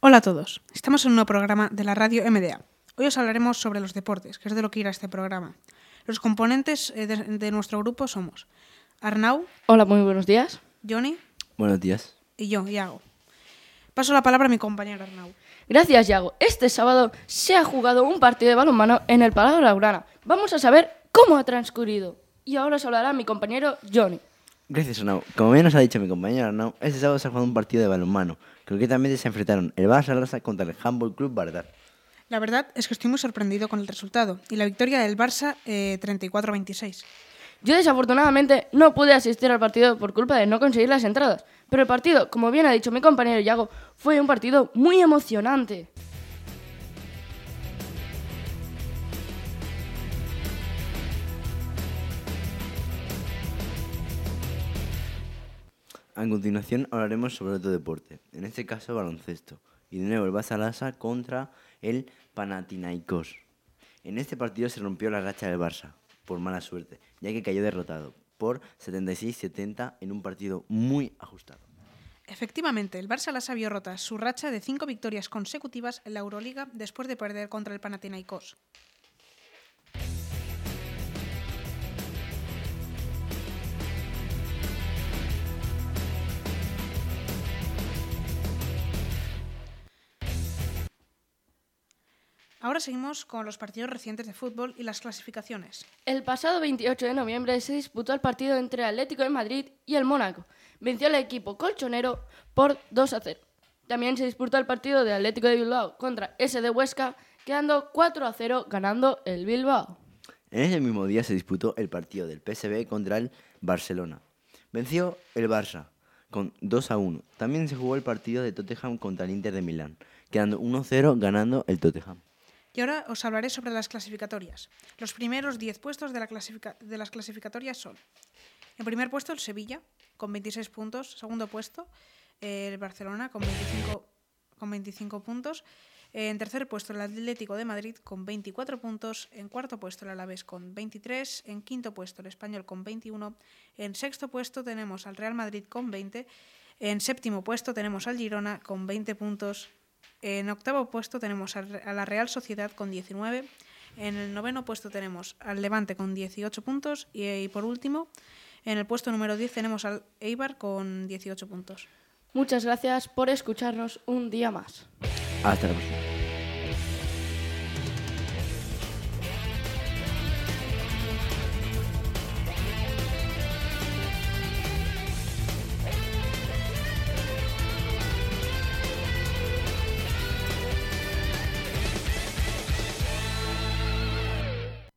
Hola a todos, estamos en un nuevo programa de la radio MDA. Hoy os hablaremos sobre los deportes, que es de lo que irá este programa. Los componentes eh, de, de nuestro grupo somos Arnau, Hola, muy buenos días. Johnny Buenos días. y yo, Iago. Paso la palabra a mi compañero Arnau. Gracias, Yago. Este sábado se ha jugado un partido de balonmano en el Palau Laurana. Vamos a saber cómo ha transcurrido. Y ahora os hablará mi compañero Johnny. Gracias, Arnau. Como bien nos ha dicho mi compañero Arnau, este sábado se ha jugado un partido de balonmano. Concretamente se enfrentaron el Barça Lassa contra el Handball Club Bardar. La verdad es que estoy muy sorprendido con el resultado y la victoria del Barça eh, 34-26. Yo desafortunadamente no pude asistir al partido por culpa de no conseguir las entradas. Pero el partido, como bien ha dicho mi compañero Yago, fue un partido muy emocionante. A continuación hablaremos sobre otro deporte, en este caso baloncesto. Y de nuevo el Barça contra el Panathinaikos. En este partido se rompió la racha del Barça, por mala suerte, ya que cayó derrotado por 76-70 en un partido muy ajustado. Efectivamente, el Barça las vio rota su racha de cinco victorias consecutivas en la Euroliga después de perder contra el Panathinaikos. Ahora seguimos con los partidos recientes de fútbol y las clasificaciones. El pasado 28 de noviembre se disputó el partido entre Atlético de Madrid y el Mónaco. Venció al equipo colchonero por 2 a 0. También se disputó el partido de Atlético de Bilbao contra S de Huesca, quedando 4 a 0 ganando el Bilbao. En ese mismo día se disputó el partido del PSV contra el Barcelona. Venció el Barça con 2 a 1. También se jugó el partido de Tottenham contra el Inter de Milán, quedando 1-0 ganando el Tottenham. Y ahora os hablaré sobre las clasificatorias. Los primeros 10 puestos de, las clasificatorias son: en primer puesto el Sevilla, con 26 puntos. Segundo puesto el Barcelona, con 25, con 25 puntos. En tercer puesto el Atlético de Madrid, con 24 puntos. En cuarto puesto el Alavés, con 23. En quinto puesto el Español, con 21. En sexto puesto tenemos al Real Madrid, con 20. En séptimo puesto tenemos al Girona, con 20 puntos. En octavo puesto tenemos a la Real Sociedad con 19. En el noveno puesto tenemos al Levante con 18 puntos. Y, y por último, en el puesto número 10 tenemos al Eibar con 18 puntos. Muchas gracias por escucharnos un día más. Hasta la próxima.